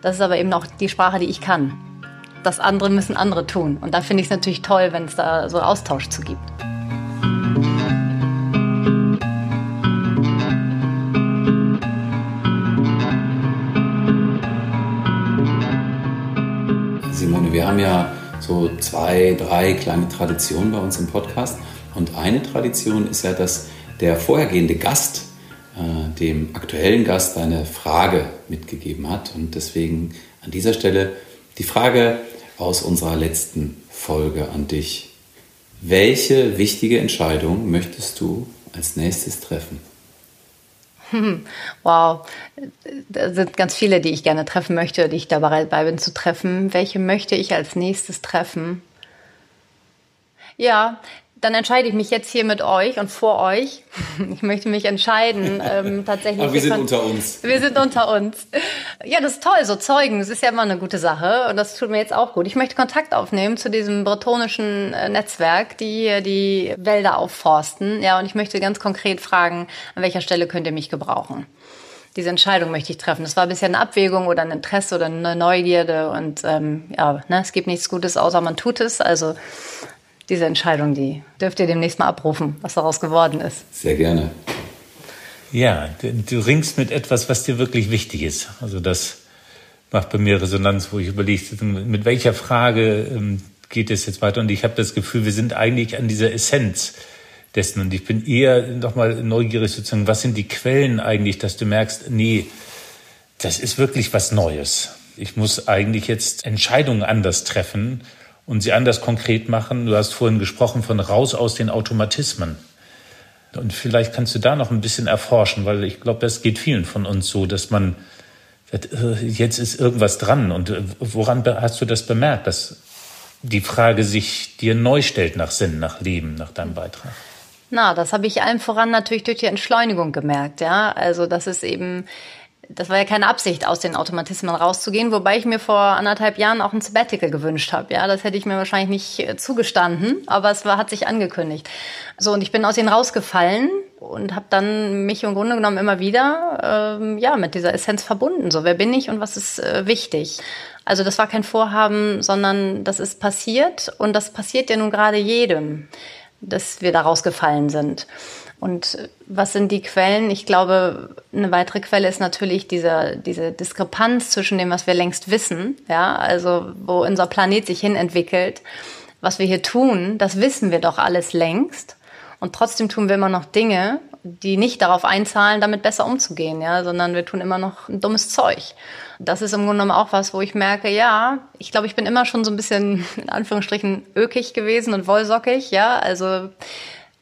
Speaker 3: Das ist aber eben auch die Sprache, die ich kann. Das andere müssen andere tun. Und da finde ich es natürlich toll, wenn es da so Austausch zu gibt.
Speaker 1: Simone, wir haben ja so zwei, drei kleine Traditionen bei uns im Podcast. Und eine Tradition ist ja, dass der vorhergehende Gast äh, dem aktuellen Gast eine Frage mitgegeben hat. Und deswegen an dieser Stelle die Frage aus unserer letzten Folge an dich. Welche wichtige Entscheidung möchtest du als nächstes treffen?
Speaker 3: Wow, da sind ganz viele, die ich gerne treffen möchte, die ich da bereit bin zu treffen. Welche möchte ich als nächstes treffen? Ja, dann entscheide ich mich jetzt hier mit euch und vor euch. Ich möchte mich entscheiden, ähm, tatsächlich.
Speaker 1: Aber wir sind unter uns.
Speaker 3: Wir sind unter uns. Ja, das ist toll, so Zeugen, das ist ja immer eine gute Sache und das tut mir jetzt auch gut. Ich möchte Kontakt aufnehmen zu diesem bretonischen äh, Netzwerk, die hier die Wälder aufforsten. Ja, und ich möchte ganz konkret fragen, an welcher Stelle könnt ihr mich gebrauchen? diese Entscheidung möchte ich treffen. Das war bisher eine Abwägung oder ein Interesse oder eine Neugierde und ähm, ja, ne, es gibt nichts Gutes, außer man tut es. Also diese Entscheidung, die dürft ihr demnächst mal abrufen, was daraus geworden ist.
Speaker 1: Sehr gerne.
Speaker 2: Ja, du ringst mit etwas, was dir wirklich wichtig ist. Also das macht bei mir Resonanz, wo ich überlege, mit welcher Frage ähm, geht es jetzt weiter? Und ich habe das Gefühl, wir sind eigentlich an dieser Essenz dessen. Und ich bin eher nochmal neugierig sozusagen, was sind die Quellen eigentlich, dass du merkst, nee, das ist wirklich was Neues. Ich muss eigentlich jetzt Entscheidungen anders treffen und sie anders konkret machen. Du hast vorhin gesprochen von raus aus den Automatismen. Und vielleicht kannst du da noch ein bisschen erforschen, weil ich glaube, das geht vielen von uns so, dass man äh, jetzt ist irgendwas dran. Und äh, woran hast du das bemerkt, dass die Frage sich dir neu stellt nach Sinn, nach Leben, nach deinem Beitrag?
Speaker 3: Na, das habe ich allen voran natürlich durch die Entschleunigung gemerkt, ja. Also, das ist eben das war ja keine Absicht, aus den Automatismen rauszugehen, wobei ich mir vor anderthalb Jahren auch ein Sabbatical gewünscht habe. Ja, das hätte ich mir wahrscheinlich nicht äh, zugestanden, aber es war, hat sich angekündigt. So, und ich bin aus ihnen rausgefallen und habe dann mich im Grunde genommen immer wieder ähm, ja mit dieser Essenz verbunden. So, wer bin ich und was ist äh, wichtig? Also das war kein Vorhaben, sondern das ist passiert und das passiert ja nun gerade jedem, dass wir da rausgefallen sind. Und was sind die Quellen? Ich glaube, eine weitere Quelle ist natürlich diese, diese Diskrepanz zwischen dem, was wir längst wissen, ja, also wo unser Planet sich hin entwickelt. Was wir hier tun, das wissen wir doch alles längst. Und trotzdem tun wir immer noch Dinge, die nicht darauf einzahlen, damit besser umzugehen, ja, sondern wir tun immer noch dummes Zeug. Das ist im Grunde genommen auch was, wo ich merke, ja, ich glaube, ich bin immer schon so ein bisschen in Anführungsstrichen ökig gewesen und wollsockig, ja, also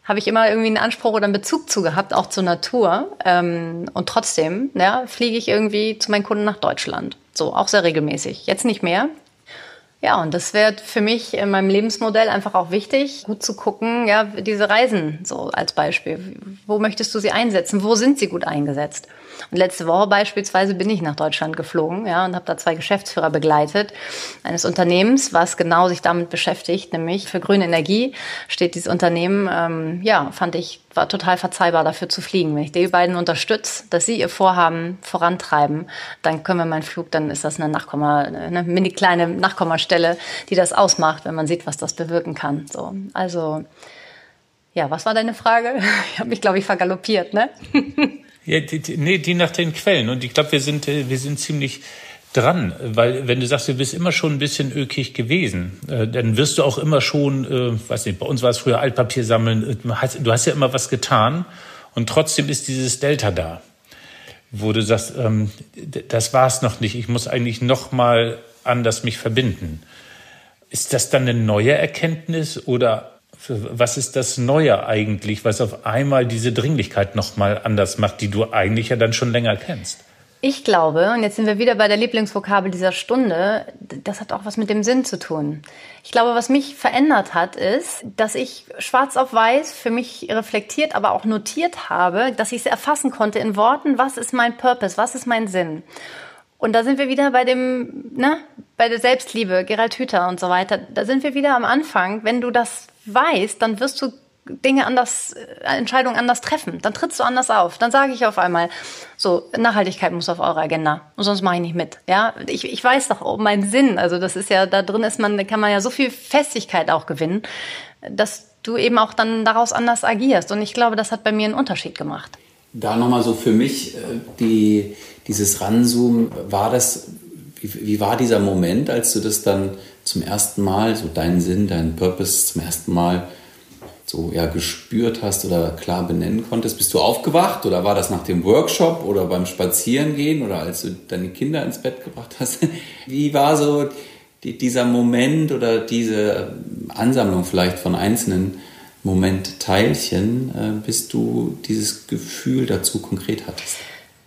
Speaker 3: habe ich immer irgendwie einen Anspruch oder einen Bezug zu gehabt, auch zur Natur. Ähm, und trotzdem ja, fliege ich irgendwie zu meinen Kunden nach Deutschland. So, auch sehr regelmäßig. Jetzt nicht mehr. Ja, und das wäre für mich in meinem Lebensmodell einfach auch wichtig, gut zu gucken, ja, diese Reisen so als Beispiel. Wo möchtest du sie einsetzen? Wo sind sie gut eingesetzt? Und letzte Woche beispielsweise bin ich nach Deutschland geflogen, ja, und habe da zwei Geschäftsführer begleitet eines Unternehmens, was genau sich damit beschäftigt, nämlich für grüne Energie steht dieses Unternehmen, ähm, ja, fand ich war total verzeihbar dafür zu fliegen. Wenn ich die beiden unterstütze, dass sie ihr Vorhaben vorantreiben, dann können wir meinen Flug, dann ist das eine Nachkomma, eine mini kleine Nachkommastelle, die das ausmacht, wenn man sieht, was das bewirken kann. So, also ja, was war deine Frage? Ich habe mich, glaube ich, vergaloppiert, ne?
Speaker 2: Ja, die, die, nee, die nach den Quellen. Und ich glaube, wir sind, äh, wir sind ziemlich dran, weil wenn du sagst, du bist immer schon ein bisschen ökig gewesen, äh, dann wirst du auch immer schon, äh, weiß nicht, bei uns war es früher Altpapier sammeln, äh, du hast ja immer was getan und trotzdem ist dieses Delta da, wo du sagst, ähm, das war es noch nicht, ich muss eigentlich noch mal anders mich verbinden. Ist das dann eine neue Erkenntnis oder was ist das Neue eigentlich, was auf einmal diese Dringlichkeit nochmal anders macht, die du eigentlich ja dann schon länger kennst?
Speaker 3: Ich glaube, und jetzt sind wir wieder bei der Lieblingsvokabel dieser Stunde, das hat auch was mit dem Sinn zu tun. Ich glaube, was mich verändert hat, ist, dass ich schwarz auf weiß für mich reflektiert, aber auch notiert habe, dass ich es erfassen konnte in Worten, was ist mein Purpose, was ist mein Sinn. Und da sind wir wieder bei dem, ne, bei der Selbstliebe, Gerald Hüther und so weiter. Da sind wir wieder am Anfang. Wenn du das weißt, dann wirst du Dinge anders, äh, Entscheidungen anders treffen. Dann trittst du anders auf. Dann sage ich auf einmal, so, Nachhaltigkeit muss auf eure Agenda. Und sonst mache ich nicht mit. Ja, ich, ich weiß doch oh, meinen Sinn. Also das ist ja, da drin ist man, kann man ja so viel Festigkeit auch gewinnen, dass du eben auch dann daraus anders agierst. Und ich glaube, das hat bei mir einen Unterschied gemacht.
Speaker 1: Da nochmal so für mich, äh, die, dieses Ranzoomen, war das, wie, wie war dieser Moment, als du das dann zum ersten Mal, so deinen Sinn, deinen Purpose zum ersten Mal so ja, gespürt hast oder klar benennen konntest? Bist du aufgewacht oder war das nach dem Workshop oder beim Spazierengehen oder als du deine Kinder ins Bett gebracht hast? Wie war so die, dieser Moment oder diese Ansammlung vielleicht von einzelnen Momentteilchen, äh, bis du dieses Gefühl dazu konkret hattest?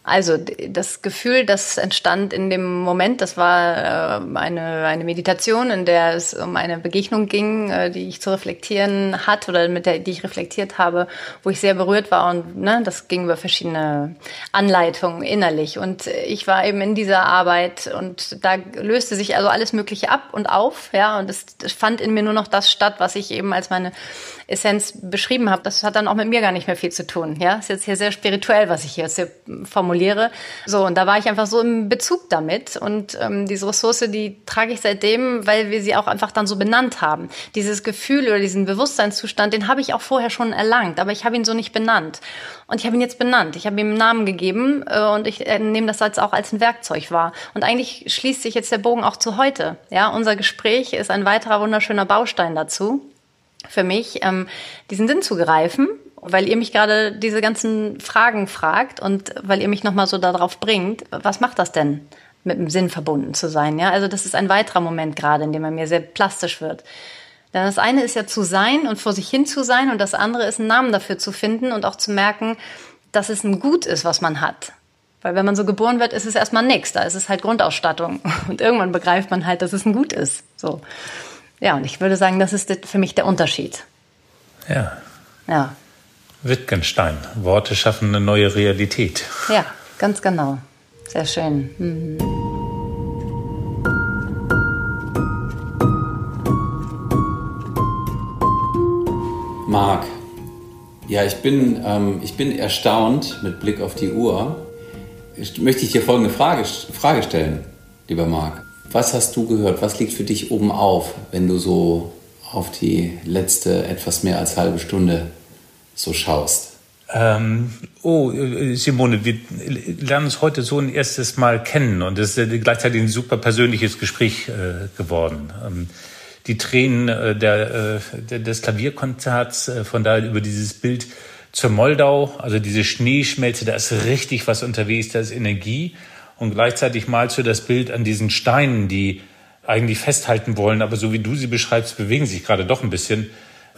Speaker 3: Also das Gefühl, das entstand in dem Moment, das war äh, eine, eine Meditation, in der es um eine Begegnung ging, äh, die ich zu reflektieren hat oder mit der die ich reflektiert habe, wo ich sehr berührt war und ne, das ging über verschiedene Anleitungen innerlich und ich war eben in dieser Arbeit und da löste sich also alles Mögliche ab und auf, ja und es fand in mir nur noch das statt, was ich eben als meine Essenz beschrieben habe. Das hat dann auch mit mir gar nicht mehr viel zu tun, ja ist jetzt hier sehr spirituell, was ich hier formuliere formuliere. So, und da war ich einfach so im Bezug damit. Und ähm, diese Ressource, die trage ich seitdem, weil wir sie auch einfach dann so benannt haben. Dieses Gefühl oder diesen Bewusstseinszustand, den habe ich auch vorher schon erlangt, aber ich habe ihn so nicht benannt. Und ich habe ihn jetzt benannt. Ich habe ihm einen Namen gegeben äh, und ich äh, nehme das als auch als ein Werkzeug wahr. Und eigentlich schließt sich jetzt der Bogen auch zu heute. Ja, unser Gespräch ist ein weiterer wunderschöner Baustein dazu für mich, ähm, diesen Sinn zu greifen weil ihr mich gerade diese ganzen Fragen fragt und weil ihr mich nochmal so darauf bringt, was macht das denn, mit dem Sinn verbunden zu sein? Ja, also das ist ein weiterer Moment gerade, in dem er mir sehr plastisch wird. Denn das eine ist ja zu sein und vor sich hin zu sein und das andere ist einen Namen dafür zu finden und auch zu merken, dass es ein Gut ist, was man hat. Weil wenn man so geboren wird, ist es erstmal nichts. Da ist es halt Grundausstattung. Und irgendwann begreift man halt, dass es ein Gut ist. So. Ja, und ich würde sagen, das ist für mich der Unterschied.
Speaker 2: Ja.
Speaker 3: Ja.
Speaker 2: Wittgenstein. Worte schaffen eine neue Realität.
Speaker 3: Ja, ganz genau. Sehr schön. Mhm.
Speaker 1: Marc, ja, ich bin, ähm, ich bin erstaunt mit Blick auf die Uhr. Ich, möchte ich dir folgende Frage, Frage stellen, lieber Marc. Was hast du gehört? Was liegt für dich oben auf, wenn du so auf die letzte etwas mehr als halbe Stunde so schaust?
Speaker 2: Ähm, oh, Simone, wir lernen uns heute so ein erstes Mal kennen und es ist gleichzeitig ein super persönliches Gespräch äh, geworden. Ähm, die Tränen äh, der, äh, des Klavierkonzerts, äh, von daher über dieses Bild zur Moldau, also diese Schneeschmelze, da ist richtig was unterwegs, da ist Energie. Und gleichzeitig malst du das Bild an diesen Steinen, die eigentlich festhalten wollen, aber so wie du sie beschreibst, bewegen sich gerade doch ein bisschen,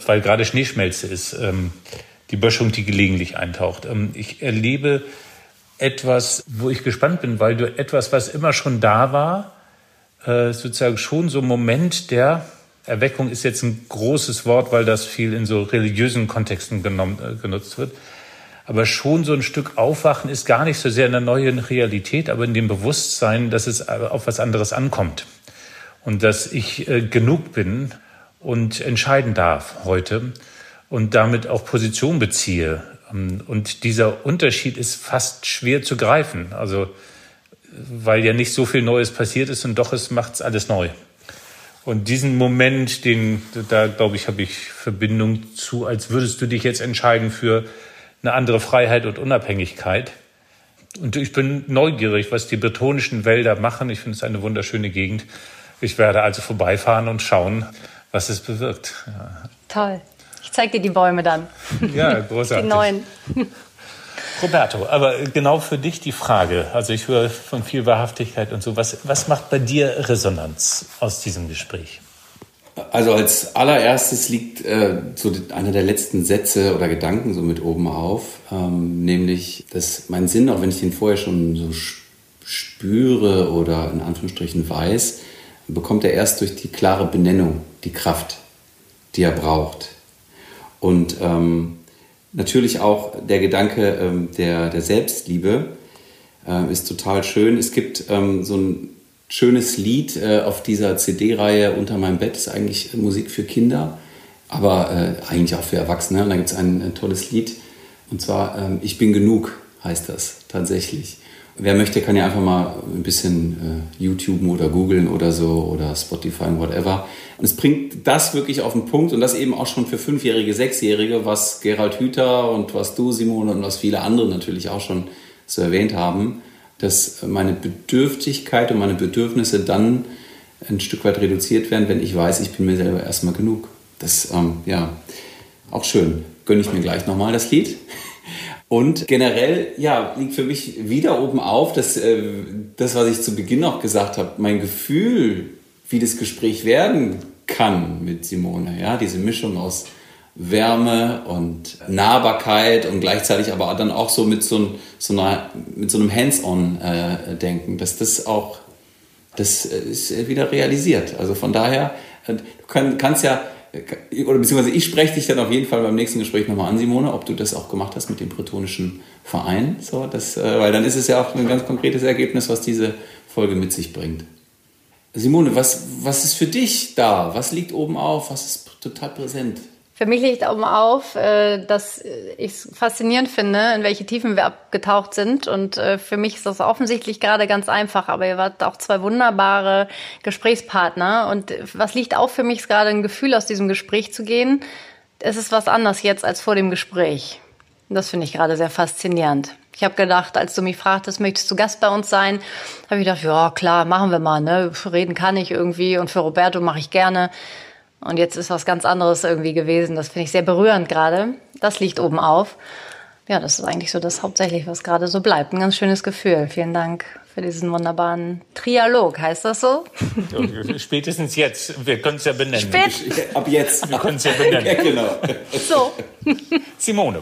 Speaker 2: weil gerade Schneeschmelze ist, ähm, die Böschung, die gelegentlich eintaucht. Ähm, ich erlebe etwas, wo ich gespannt bin, weil du etwas, was immer schon da war, äh, sozusagen schon so ein Moment der Erweckung ist jetzt ein großes Wort, weil das viel in so religiösen Kontexten genommen, äh, genutzt wird. Aber schon so ein Stück Aufwachen ist gar nicht so sehr in der neuen Realität, aber in dem Bewusstsein, dass es auf was anderes ankommt. Und dass ich äh, genug bin und entscheiden darf heute und damit auch Position beziehe. Ähm, und dieser Unterschied ist fast schwer zu greifen. Also, weil ja nicht so viel Neues passiert ist und doch es macht's alles neu. Und diesen Moment, den, da glaube ich, habe ich Verbindung zu, als würdest du dich jetzt entscheiden für eine andere Freiheit und Unabhängigkeit. Und ich bin neugierig, was die bretonischen Wälder machen. Ich finde es eine wunderschöne Gegend. Ich werde also vorbeifahren und schauen, was es bewirkt.
Speaker 3: Ja. Toll. Ich zeige dir die Bäume dann.
Speaker 2: Ja, großartig.
Speaker 3: Die neuen.
Speaker 2: Roberto, aber genau für dich die Frage. Also ich höre von viel Wahrhaftigkeit und so. Was, was macht bei dir Resonanz aus diesem Gespräch?
Speaker 1: Also als allererstes liegt äh, so einer der letzten Sätze oder Gedanken so mit oben auf, ähm, nämlich, dass mein Sinn, auch wenn ich den vorher schon so spüre oder in Anführungsstrichen weiß, bekommt er erst durch die klare Benennung die Kraft, die er braucht. Und ähm, natürlich auch der Gedanke ähm, der, der Selbstliebe äh, ist total schön. Es gibt ähm, so ein schönes Lied äh, auf dieser CD-Reihe Unter meinem Bett, ist eigentlich Musik für Kinder, aber äh, eigentlich auch für Erwachsene. Und da gibt es ein, ein, tolles Lied, und zwar ähm, Ich bin genug heißt das tatsächlich. Wer möchte, kann ja einfach mal ein bisschen äh, YouTube oder googeln oder so oder Spotify und whatever. Und es bringt das wirklich auf den Punkt und das eben auch schon für Fünfjährige, Sechsjährige, was Gerald Hüther und was du, Simone, und was viele andere natürlich auch schon so erwähnt haben, dass meine Bedürftigkeit und meine Bedürfnisse dann ein Stück weit reduziert werden, wenn ich weiß, ich bin mir selber erstmal genug. Das, ähm, ja, auch schön. Gönne ich mir gleich nochmal das Lied. Und generell, ja, liegt für mich wieder oben auf, dass äh, das, was ich zu Beginn auch gesagt habe, mein Gefühl, wie das Gespräch werden kann mit Simone, ja, diese Mischung aus Wärme und Nahbarkeit und gleichzeitig aber dann auch so mit so, so, einer, mit so einem Hands-on-Denken, äh, dass das auch, das ist wieder realisiert. Also von daher, äh, du kann, kannst ja, oder beziehungsweise ich spreche dich dann auf jeden Fall beim nächsten Gespräch nochmal an, Simone, ob du das auch gemacht hast mit dem bretonischen Verein. So, das, äh, weil dann ist es ja auch ein ganz konkretes Ergebnis, was diese Folge mit sich bringt. Simone, was, was ist für dich da? Was liegt oben auf? Was ist total präsent?
Speaker 3: Für mich liegt oben auf, äh, dass ich es faszinierend finde, in welche Tiefen wir abgetaucht sind. Und äh, für mich ist das offensichtlich gerade ganz einfach. Aber ihr wart auch zwei wunderbare Gesprächspartner. Und was liegt auch für mich ist gerade ein Gefühl, aus diesem Gespräch zu gehen. Es ist was anders jetzt als vor dem Gespräch. Und das finde ich gerade sehr faszinierend. Ich habe gedacht, als du mich fragtest, möchtest du Gast bei uns sein, habe ich gedacht, ja klar, machen wir mal. Ne? Reden kann ich irgendwie und für Roberto mache ich gerne. Und jetzt ist was ganz anderes irgendwie gewesen. Das finde ich sehr berührend gerade. Das liegt oben auf. Ja, das ist eigentlich so das hauptsächlich, was gerade so bleibt. Ein ganz schönes Gefühl. Vielen Dank für diesen wunderbaren Trialog. Heißt das so?
Speaker 2: Spätestens jetzt. Wir können es ja benennen.
Speaker 3: Spät?
Speaker 1: Ab jetzt.
Speaker 2: Wir können es ja benennen. ja,
Speaker 1: genau.
Speaker 3: So.
Speaker 2: Simone,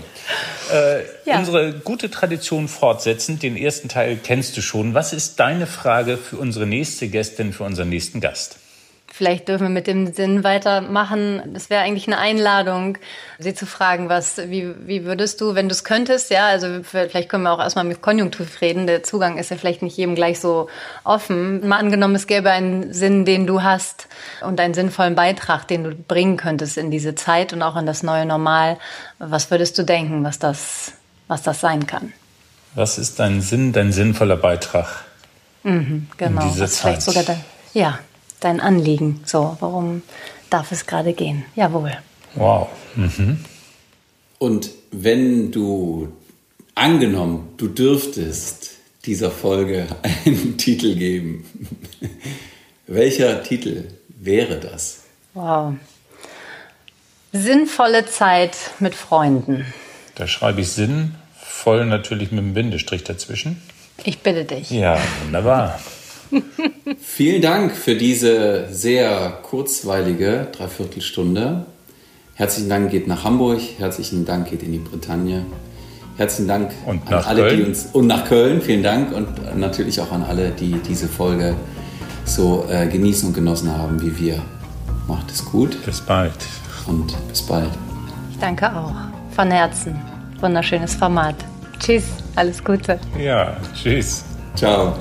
Speaker 2: äh, ja. unsere gute Tradition fortsetzend, den ersten Teil kennst du schon. Was ist deine Frage für unsere nächste Gästin, für unseren nächsten Gast?
Speaker 3: Vielleicht dürfen wir mit dem Sinn weitermachen. Das wäre eigentlich eine Einladung, Sie zu fragen, was, wie, wie würdest du, wenn du es könntest, ja, also vielleicht können wir auch erstmal mit Konjunktiv reden. Der Zugang ist ja vielleicht nicht jedem gleich so offen. Mal angenommen, es gäbe einen Sinn, den du hast und einen sinnvollen Beitrag, den du bringen könntest in diese Zeit und auch in das neue Normal. Was würdest du denken, was das, was das sein kann?
Speaker 2: Was ist dein Sinn, dein sinnvoller Beitrag?
Speaker 3: Mhm, genau.
Speaker 2: In dieser Zeit.
Speaker 3: Sogar dein, ja, dein Anliegen. So, warum darf es gerade gehen? Jawohl.
Speaker 2: Wow. Mhm.
Speaker 1: Und wenn du angenommen, du dürftest dieser Folge einen Titel geben, welcher Titel wäre das?
Speaker 3: Wow. Sinnvolle Zeit mit Freunden.
Speaker 2: Da schreibe ich sinnvoll natürlich mit einem Bindestrich dazwischen.
Speaker 3: Ich bitte dich.
Speaker 2: Ja, wunderbar.
Speaker 1: Vielen Dank für diese sehr kurzweilige Dreiviertelstunde. Herzlichen Dank geht nach Hamburg, herzlichen Dank geht in die Bretagne. Herzlichen Dank
Speaker 2: Und
Speaker 1: an alle, die
Speaker 2: Köln.
Speaker 1: uns und nach Köln, vielen Dank und natürlich auch an alle, die diese Folge so äh, genießen und genossen haben wie wir. Macht es gut
Speaker 2: Bis bald.
Speaker 1: und bis bald.
Speaker 3: Ich danke auch. Von Herzen. Wunderschönes Format. Tschüss. Alles Gute.
Speaker 2: Ja, tschüss.
Speaker 1: Ciao.